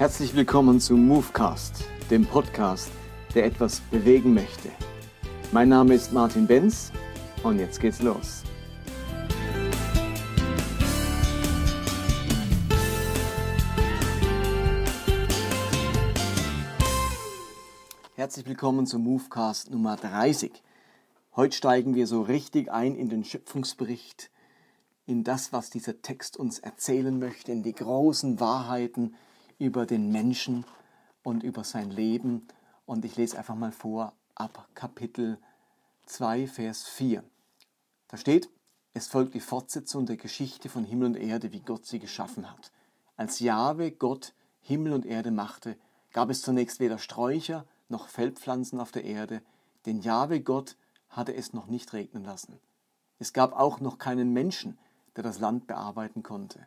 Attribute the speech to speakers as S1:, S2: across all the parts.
S1: Herzlich willkommen zu Movecast, dem Podcast, der etwas bewegen möchte. Mein Name ist Martin Benz und jetzt geht's los. Herzlich willkommen zum Movecast Nummer 30. Heute steigen wir so richtig ein in den Schöpfungsbericht, in das, was dieser Text uns erzählen möchte, in die großen Wahrheiten, über den Menschen und über sein Leben. Und ich lese einfach mal vor ab Kapitel 2, Vers 4. Da steht, es folgt die Fortsetzung der Geschichte von Himmel und Erde, wie Gott sie geschaffen hat. Als Jahwe Gott Himmel und Erde machte, gab es zunächst weder Sträucher noch Feldpflanzen auf der Erde, denn Jahwe Gott hatte es noch nicht regnen lassen. Es gab auch noch keinen Menschen, der das Land bearbeiten konnte.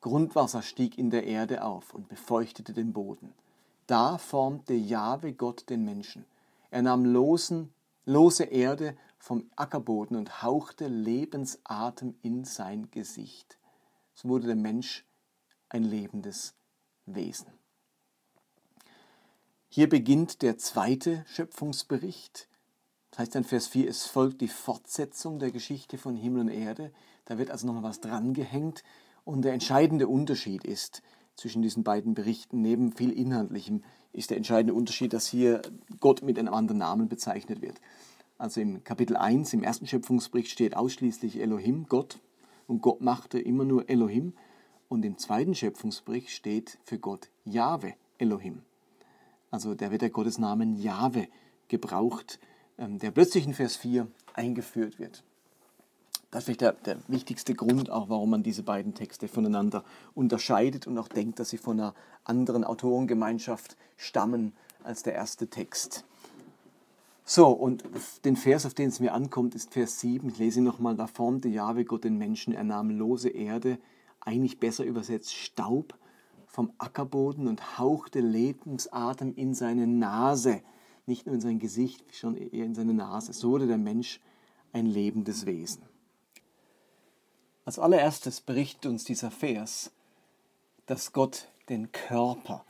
S1: Grundwasser stieg in der Erde auf und befeuchtete den Boden. Da formte Jahwe Gott den Menschen. Er nahm losen, lose Erde vom Ackerboden und hauchte Lebensatem in sein Gesicht. So wurde der Mensch ein lebendes Wesen. Hier beginnt der zweite Schöpfungsbericht. Das heißt in Vers 4, es folgt die Fortsetzung der Geschichte von Himmel und Erde. Da wird also nochmal was drangehängt. Und der entscheidende Unterschied ist zwischen diesen beiden Berichten, neben viel Inhaltlichem, ist der entscheidende Unterschied, dass hier Gott mit einem anderen Namen bezeichnet wird. Also im Kapitel 1, im ersten Schöpfungsbericht steht ausschließlich Elohim, Gott, und Gott machte immer nur Elohim. Und im zweiten Schöpfungsbericht steht für Gott Jahwe Elohim. Also da wird der Gottesnamen Jahwe gebraucht, ähm, der plötzlich in Vers 4 eingeführt wird. Das ist vielleicht der, der, wichtigste Grund, auch warum man diese beiden Texte voneinander unterscheidet und auch denkt, dass sie von einer anderen Autorengemeinschaft stammen als der erste Text. So, und den Vers, auf den es mir ankommt, ist Vers 7. Ich lese ihn nochmal. Da formte Jahwe Gott den Menschen, er nahm lose Erde, eigentlich besser übersetzt Staub, vom Ackerboden und hauchte Lebensatem in seine Nase. Nicht nur in sein Gesicht, schon eher in seine Nase. So wurde der Mensch ein lebendes Wesen. Als allererstes berichtet uns dieser Vers, dass Gott den Körper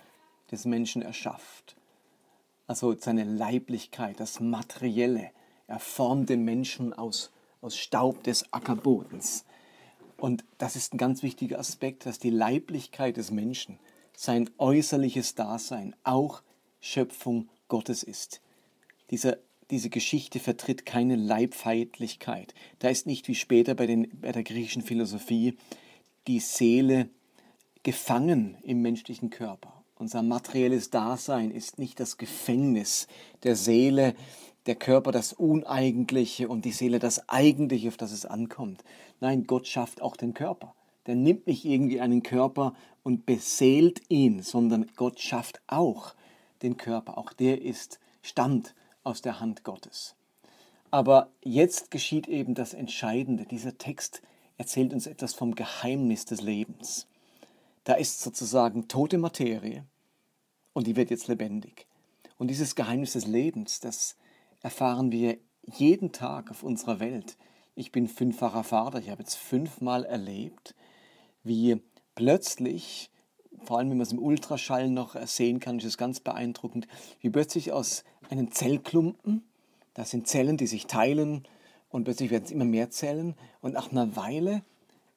S1: des Menschen erschafft. Also seine Leiblichkeit, das Materielle. Er formt den Menschen aus, aus Staub des Ackerbodens. Und das ist ein ganz wichtiger Aspekt, dass die Leiblichkeit des Menschen, sein äußerliches Dasein, auch Schöpfung Gottes ist. Dieser diese Geschichte vertritt keine Leibfeindlichkeit. Da ist nicht wie später bei, den, bei der griechischen Philosophie die Seele gefangen im menschlichen Körper. Unser materielles Dasein ist nicht das Gefängnis der Seele, der Körper das Uneigentliche und die Seele das Eigentliche, auf das es ankommt. Nein, Gott schafft auch den Körper. Der nimmt nicht irgendwie einen Körper und beseelt ihn, sondern Gott schafft auch den Körper. Auch der ist, stammt aus der Hand Gottes. Aber jetzt geschieht eben das Entscheidende. Dieser Text erzählt uns etwas vom Geheimnis des Lebens. Da ist sozusagen tote Materie und die wird jetzt lebendig. Und dieses Geheimnis des Lebens, das erfahren wir jeden Tag auf unserer Welt. Ich bin fünffacher Vater, ich habe jetzt fünfmal erlebt, wie plötzlich, vor allem wenn man es im Ultraschall noch sehen kann, ist es ganz beeindruckend, wie plötzlich aus einen Zellklumpen. Das sind Zellen, die sich teilen und plötzlich werden es immer mehr Zellen. Und nach einer Weile,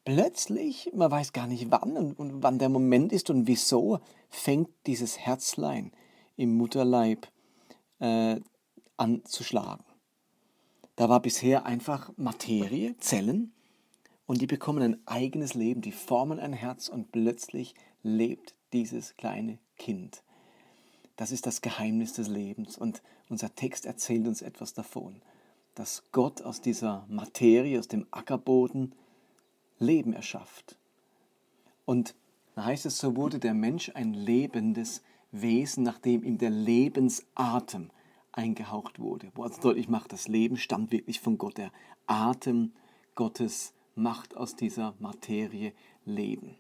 S1: plötzlich, man weiß gar nicht wann und, und wann der Moment ist und wieso, fängt dieses Herzlein im Mutterleib äh, an zu schlagen. Da war bisher einfach Materie, Zellen, und die bekommen ein eigenes Leben, die formen ein Herz und plötzlich lebt dieses kleine Kind. Das ist das Geheimnis des Lebens. Und unser Text erzählt uns etwas davon, dass Gott aus dieser Materie, aus dem Ackerboden, Leben erschafft. Und da heißt es, so wurde der Mensch ein lebendes Wesen, nachdem ihm der Lebensatem eingehaucht wurde. Wo also deutlich macht, das Leben stammt wirklich von Gott. Der Atem Gottes macht aus dieser Materie Leben.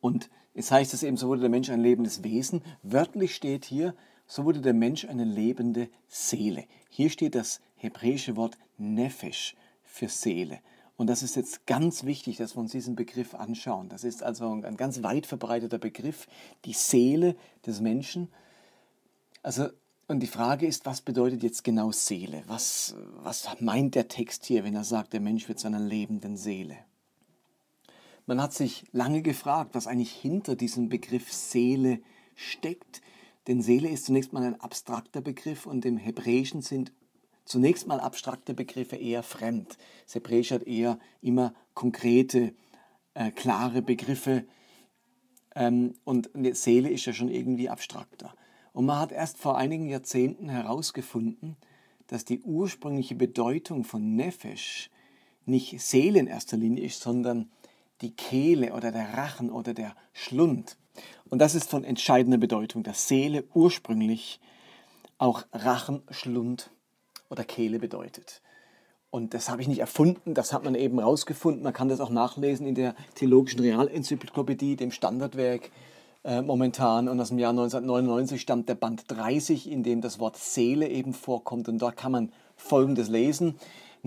S1: Und es heißt es eben, so wurde der Mensch ein lebendes Wesen. Wörtlich steht hier, so wurde der Mensch eine lebende Seele. Hier steht das hebräische Wort Nefesh für Seele. Und das ist jetzt ganz wichtig, dass wir uns diesen Begriff anschauen. Das ist also ein ganz weit verbreiteter Begriff, die Seele des Menschen. Also, und die Frage ist, was bedeutet jetzt genau Seele? Was, was meint der Text hier, wenn er sagt, der Mensch wird zu einer lebenden Seele? Man hat sich lange gefragt, was eigentlich hinter diesem Begriff Seele steckt. Denn Seele ist zunächst mal ein abstrakter Begriff und im Hebräischen sind zunächst mal abstrakte Begriffe eher fremd. Das Hebräische hat eher immer konkrete, äh, klare Begriffe ähm, und Seele ist ja schon irgendwie abstrakter. Und man hat erst vor einigen Jahrzehnten herausgefunden, dass die ursprüngliche Bedeutung von Nefesh nicht Seele in erster Linie ist, sondern die Kehle oder der Rachen oder der Schlund. Und das ist von entscheidender Bedeutung, dass Seele ursprünglich auch Rachen, Schlund oder Kehle bedeutet. Und das habe ich nicht erfunden, das hat man eben rausgefunden. Man kann das auch nachlesen in der Theologischen Realenzyklopädie, dem Standardwerk äh, momentan. Und aus dem Jahr 1999 stammt der Band 30, in dem das Wort Seele eben vorkommt. Und dort kann man Folgendes lesen.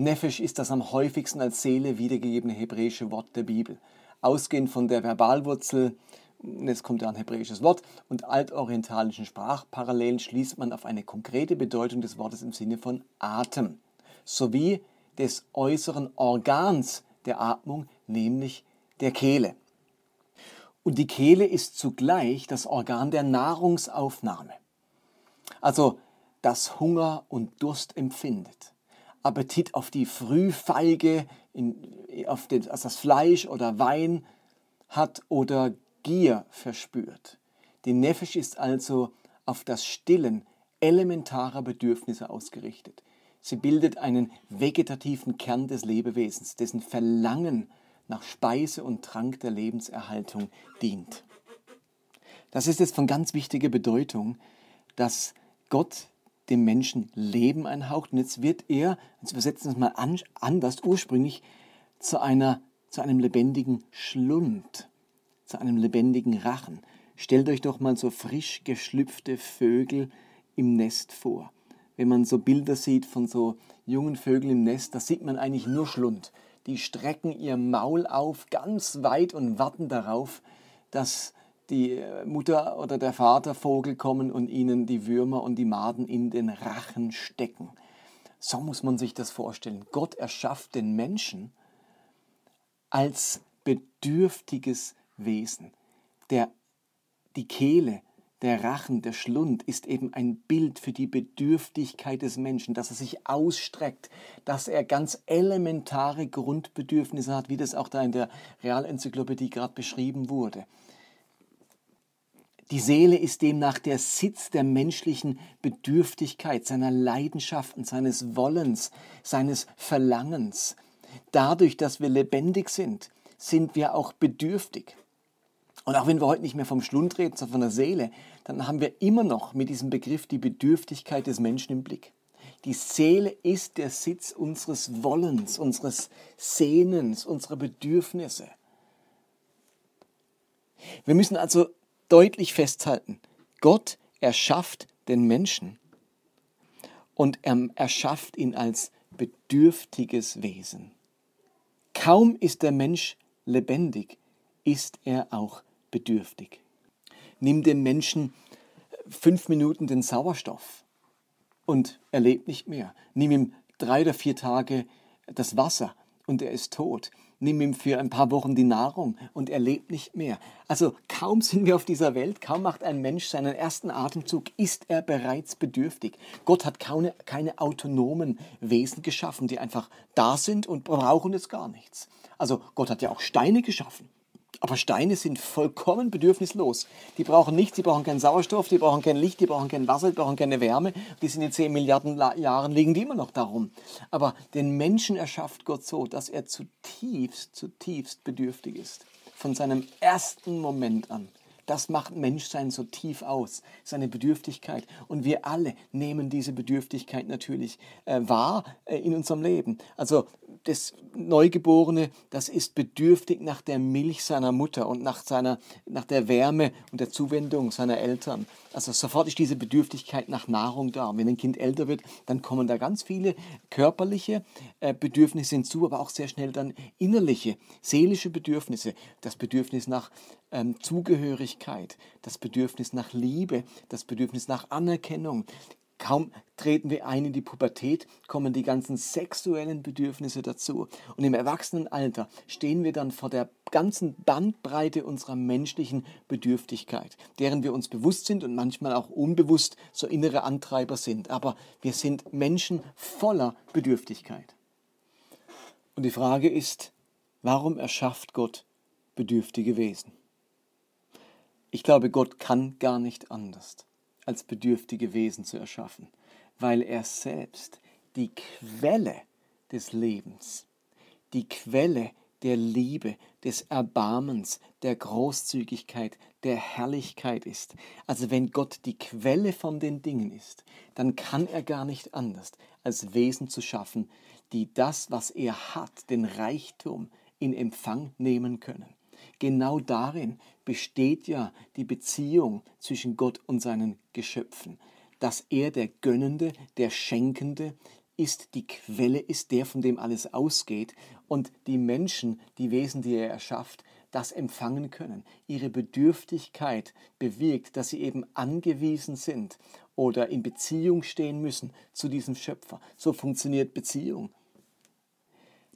S1: Nefesh ist das am häufigsten als Seele wiedergegebene hebräische Wort der Bibel. Ausgehend von der Verbalwurzel, jetzt kommt ja ein hebräisches Wort, und altorientalischen Sprachparallelen schließt man auf eine konkrete Bedeutung des Wortes im Sinne von Atem, sowie des äußeren Organs der Atmung, nämlich der Kehle. Und die Kehle ist zugleich das Organ der Nahrungsaufnahme, also das Hunger und Durst empfindet. Appetit auf die Frühfeige, in, auf, den, auf das Fleisch oder Wein hat oder Gier verspürt. Die Nefesh ist also auf das Stillen elementarer Bedürfnisse ausgerichtet. Sie bildet einen vegetativen Kern des Lebewesens, dessen Verlangen nach Speise und Trank der Lebenserhaltung dient. Das ist jetzt von ganz wichtiger Bedeutung, dass Gott dem Menschen Leben einhaucht. Und jetzt wird er, jetzt übersetzen wir es mal an, anders, ursprünglich zu, einer, zu einem lebendigen Schlund, zu einem lebendigen Rachen. Stellt euch doch mal so frisch geschlüpfte Vögel im Nest vor. Wenn man so Bilder sieht von so jungen Vögeln im Nest, da sieht man eigentlich nur Schlund. Die strecken ihr Maul auf ganz weit und warten darauf, dass die äh, Mutter oder der Vater Vogel kommen und ihnen die Würmer und die Maden in den Rachen stecken. So muss man sich das vorstellen. Gott erschafft den Menschen als bedürftiges Wesen. Der, die Kehle, der Rachen, der Schlund ist eben ein Bild für die Bedürftigkeit des Menschen, dass er sich ausstreckt, dass er ganz elementare Grundbedürfnisse hat, wie das auch da in der Realenzyklopädie gerade beschrieben wurde. Die Seele ist demnach der Sitz der menschlichen Bedürftigkeit, seiner Leidenschaften, seines Wollens, seines Verlangens. Dadurch, dass wir lebendig sind, sind wir auch bedürftig. Und auch wenn wir heute nicht mehr vom Schlund reden, sondern von der Seele, dann haben wir immer noch mit diesem Begriff die Bedürftigkeit des Menschen im Blick. Die Seele ist der Sitz unseres Wollens, unseres Sehnens, unserer Bedürfnisse. Wir müssen also deutlich festhalten. Gott erschafft den Menschen und er erschafft ihn als bedürftiges Wesen. Kaum ist der Mensch lebendig, ist er auch bedürftig. Nimm dem Menschen fünf Minuten den Sauerstoff und er lebt nicht mehr. Nimm ihm drei oder vier Tage das Wasser und er ist tot nimm ihm für ein paar Wochen die Nahrung und er lebt nicht mehr. Also kaum sind wir auf dieser Welt, kaum macht ein Mensch seinen ersten Atemzug, ist er bereits bedürftig. Gott hat keine, keine autonomen Wesen geschaffen, die einfach da sind und brauchen jetzt gar nichts. Also Gott hat ja auch Steine geschaffen. Aber Steine sind vollkommen bedürfnislos. Die brauchen nichts, die brauchen keinen Sauerstoff, die brauchen kein Licht, die brauchen kein Wasser, die brauchen keine Wärme. Die sind in 10 Milliarden Jahren, liegen die immer noch darum. Aber den Menschen erschafft Gott so, dass er zutiefst, zutiefst bedürftig ist. Von seinem ersten Moment an. Das macht Menschsein so tief aus, seine Bedürftigkeit. Und wir alle nehmen diese Bedürftigkeit natürlich äh, wahr äh, in unserem Leben. Also das Neugeborene, das ist bedürftig nach der Milch seiner Mutter und nach, seiner, nach der Wärme und der Zuwendung seiner Eltern. Also sofort ist diese Bedürftigkeit nach Nahrung da. Und wenn ein Kind älter wird, dann kommen da ganz viele körperliche äh, Bedürfnisse hinzu, aber auch sehr schnell dann innerliche, seelische Bedürfnisse. Das Bedürfnis nach ähm, Zugehörigkeit, das Bedürfnis nach Liebe, das Bedürfnis nach Anerkennung, Kaum treten wir ein in die Pubertät, kommen die ganzen sexuellen Bedürfnisse dazu. Und im Erwachsenenalter stehen wir dann vor der ganzen Bandbreite unserer menschlichen Bedürftigkeit, deren wir uns bewusst sind und manchmal auch unbewusst so innere Antreiber sind. Aber wir sind Menschen voller Bedürftigkeit. Und die Frage ist, warum erschafft Gott bedürftige Wesen? Ich glaube, Gott kann gar nicht anders als bedürftige Wesen zu erschaffen, weil er selbst die Quelle des Lebens, die Quelle der Liebe, des Erbarmens, der Großzügigkeit, der Herrlichkeit ist. Also wenn Gott die Quelle von den Dingen ist, dann kann er gar nicht anders, als Wesen zu schaffen, die das, was er hat, den Reichtum in Empfang nehmen können. Genau darin besteht ja die Beziehung zwischen Gott und seinen Geschöpfen, dass er der Gönnende, der Schenkende ist, die Quelle ist, der von dem alles ausgeht und die Menschen, die Wesen, die er erschafft, das empfangen können. Ihre Bedürftigkeit bewirkt, dass sie eben angewiesen sind oder in Beziehung stehen müssen zu diesem Schöpfer. So funktioniert Beziehung.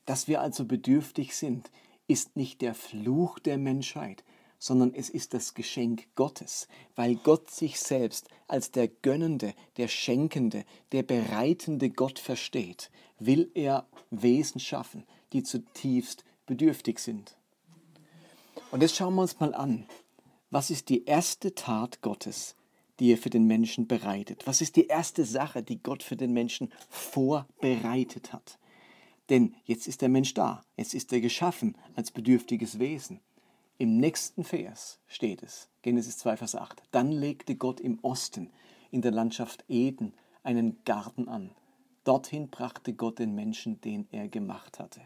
S1: Dass wir also bedürftig sind, ist nicht der Fluch der Menschheit, sondern es ist das Geschenk Gottes, weil Gott sich selbst als der gönnende, der schenkende, der bereitende Gott versteht, will er Wesen schaffen, die zutiefst bedürftig sind. Und jetzt schauen wir uns mal an, was ist die erste Tat Gottes, die er für den Menschen bereitet? Was ist die erste Sache, die Gott für den Menschen vorbereitet hat? Denn jetzt ist der Mensch da, jetzt ist er geschaffen als bedürftiges Wesen. Im nächsten Vers steht es, Genesis 2, Vers 8, dann legte Gott im Osten in der Landschaft Eden einen Garten an. Dorthin brachte Gott den Menschen, den er gemacht hatte.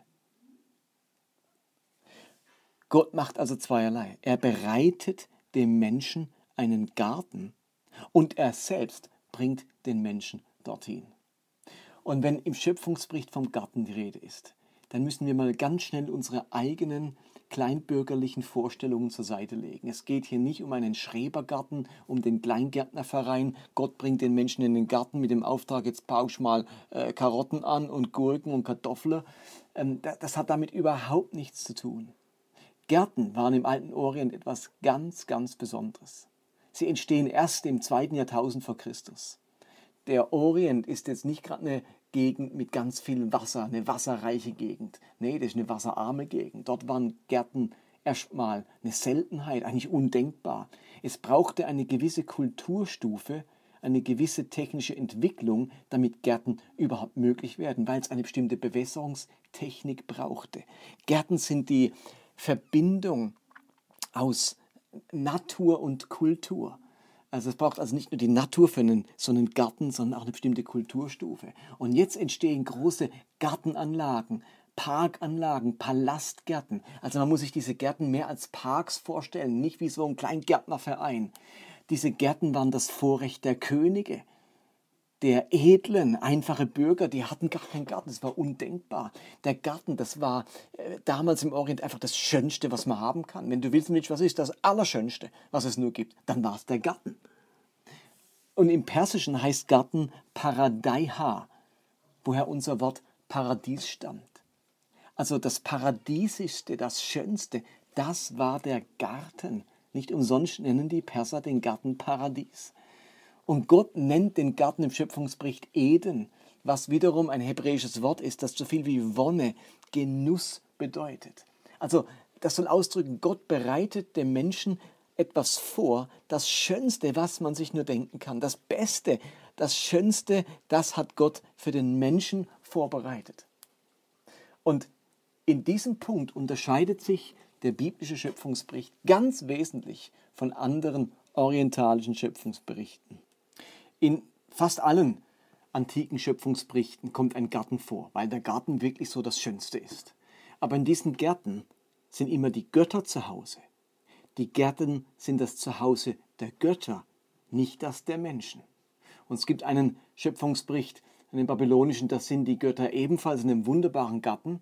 S1: Gott macht also zweierlei. Er bereitet dem Menschen einen Garten und er selbst bringt den Menschen dorthin. Und wenn im Schöpfungsbericht vom Garten die Rede ist, dann müssen wir mal ganz schnell unsere eigenen kleinbürgerlichen Vorstellungen zur Seite legen. Es geht hier nicht um einen Schrebergarten, um den Kleingärtnerverein. Gott bringt den Menschen in den Garten mit dem Auftrag, jetzt pausch mal äh, Karotten an und Gurken und Kartoffeln. Ähm, das hat damit überhaupt nichts zu tun. Gärten waren im alten Orient etwas ganz, ganz Besonderes. Sie entstehen erst im zweiten Jahrtausend vor Christus. Der Orient ist jetzt nicht gerade eine Gegend mit ganz viel Wasser, eine wasserreiche Gegend. Nee, das ist eine wasserarme Gegend. Dort waren Gärten erstmal eine Seltenheit, eigentlich undenkbar. Es brauchte eine gewisse Kulturstufe, eine gewisse technische Entwicklung, damit Gärten überhaupt möglich werden, weil es eine bestimmte Bewässerungstechnik brauchte. Gärten sind die Verbindung aus Natur und Kultur. Also es braucht also nicht nur die Natur für einen, so einen Garten, sondern auch eine bestimmte Kulturstufe. Und jetzt entstehen große Gartenanlagen, Parkanlagen, Palastgärten. Also man muss sich diese Gärten mehr als Parks vorstellen, nicht wie so ein Kleingärtnerverein. Diese Gärten waren das Vorrecht der Könige der edlen, einfache Bürger, die hatten gar keinen Garten, das war undenkbar. Der Garten, das war äh, damals im Orient einfach das Schönste, was man haben kann. Wenn du willst, nicht, was ist das Allerschönste, was es nur gibt, dann war es der Garten. Und im Persischen heißt Garten Paradaiha, woher unser Wort Paradies stammt. Also das Paradiesischste, das Schönste, das war der Garten. Nicht umsonst nennen die Perser den Garten Paradies. Und Gott nennt den Garten im Schöpfungsbericht Eden, was wiederum ein hebräisches Wort ist, das so viel wie Wonne, Genuss bedeutet. Also das soll ausdrücken, Gott bereitet dem Menschen etwas vor, das Schönste, was man sich nur denken kann, das Beste, das Schönste, das hat Gott für den Menschen vorbereitet. Und in diesem Punkt unterscheidet sich der biblische Schöpfungsbericht ganz wesentlich von anderen orientalischen Schöpfungsberichten. In fast allen antiken Schöpfungsberichten kommt ein Garten vor, weil der Garten wirklich so das Schönste ist. Aber in diesen Gärten sind immer die Götter zu Hause. Die Gärten sind das Zuhause der Götter, nicht das der Menschen. Und es gibt einen Schöpfungsbericht, einen babylonischen, da sind die Götter ebenfalls in einem wunderbaren Garten,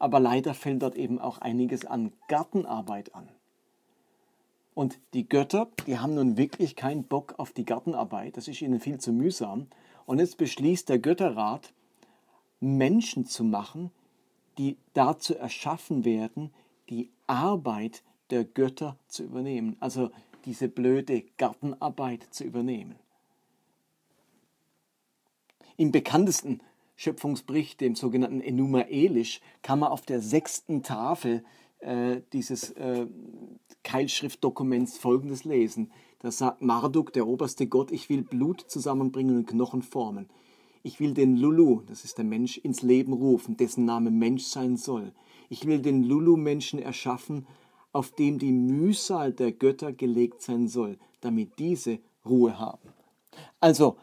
S1: aber leider fällt dort eben auch einiges an Gartenarbeit an. Und die Götter, die haben nun wirklich keinen Bock auf die Gartenarbeit, das ist ihnen viel zu mühsam. Und jetzt beschließt der Götterrat, Menschen zu machen, die dazu erschaffen werden, die Arbeit der Götter zu übernehmen, also diese blöde Gartenarbeit zu übernehmen. Im bekanntesten Schöpfungsbericht, dem sogenannten Enuma Elish, kann man auf der sechsten Tafel äh, dieses äh, Keilschriftdokuments folgendes lesen. Da sagt Marduk, der oberste Gott, ich will Blut zusammenbringen und Knochen formen. Ich will den Lulu, das ist der Mensch, ins Leben rufen, dessen Name Mensch sein soll. Ich will den Lulu-Menschen erschaffen, auf dem die Mühsal der Götter gelegt sein soll, damit diese Ruhe haben. Also,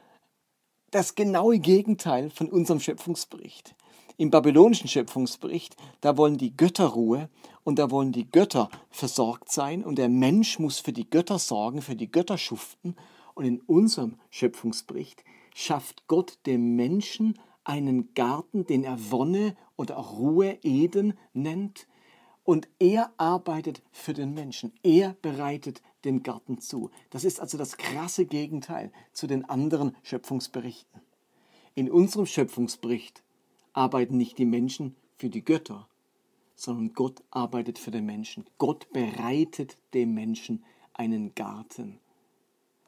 S1: das genaue Gegenteil von unserem Schöpfungsbericht. Im babylonischen Schöpfungsbericht, da wollen die Götter Ruhe und da wollen die Götter versorgt sein und der Mensch muss für die Götter sorgen, für die Götter schuften. Und in unserem Schöpfungsbericht schafft Gott dem Menschen einen Garten, den er Wonne oder auch Ruhe, Eden nennt. Und er arbeitet für den Menschen. Er bereitet den Garten zu. Das ist also das krasse Gegenteil zu den anderen Schöpfungsberichten. In unserem Schöpfungsbericht arbeiten nicht die Menschen für die Götter, sondern Gott arbeitet für den Menschen. Gott bereitet dem Menschen einen Garten.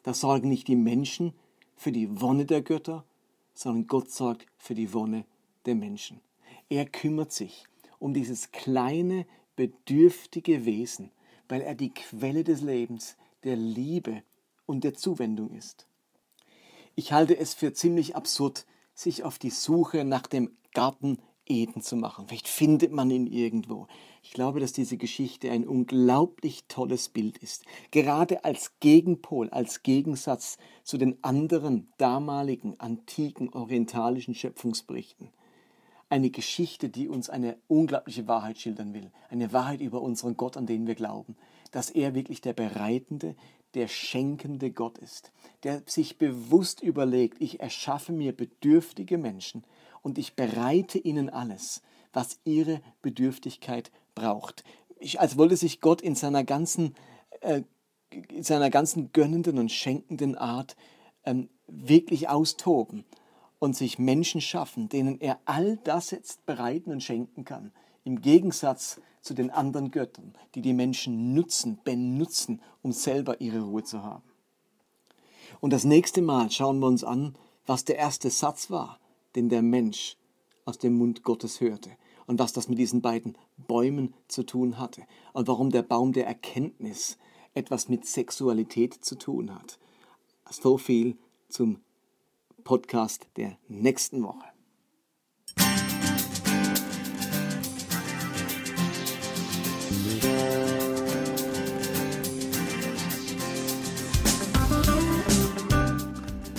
S1: Da sorgen nicht die Menschen für die Wonne der Götter, sondern Gott sorgt für die Wonne der Menschen. Er kümmert sich um dieses kleine, bedürftige Wesen, weil er die Quelle des Lebens, der Liebe und der Zuwendung ist. Ich halte es für ziemlich absurd, sich auf die Suche nach dem Garten Eden zu machen. Vielleicht findet man ihn irgendwo. Ich glaube, dass diese Geschichte ein unglaublich tolles Bild ist. Gerade als Gegenpol, als Gegensatz zu den anderen damaligen, antiken, orientalischen Schöpfungsberichten. Eine Geschichte, die uns eine unglaubliche Wahrheit schildern will. Eine Wahrheit über unseren Gott, an den wir glauben. Dass er wirklich der bereitende, der schenkende Gott ist. Der sich bewusst überlegt, ich erschaffe mir bedürftige Menschen und ich bereite ihnen alles, was ihre Bedürftigkeit braucht. Ich, als wollte sich Gott in seiner ganzen, äh, in seiner ganzen gönnenden und schenkenden Art ähm, wirklich austoben und sich Menschen schaffen, denen er all das jetzt bereiten und schenken kann. Im Gegensatz zu den anderen Göttern, die die Menschen nutzen, benutzen, um selber ihre Ruhe zu haben. Und das nächste Mal schauen wir uns an, was der erste Satz war, den der Mensch aus dem Mund Gottes hörte und was das mit diesen beiden Bäumen zu tun hatte und warum der Baum der Erkenntnis etwas mit Sexualität zu tun hat. So viel zum Podcast der nächsten Woche.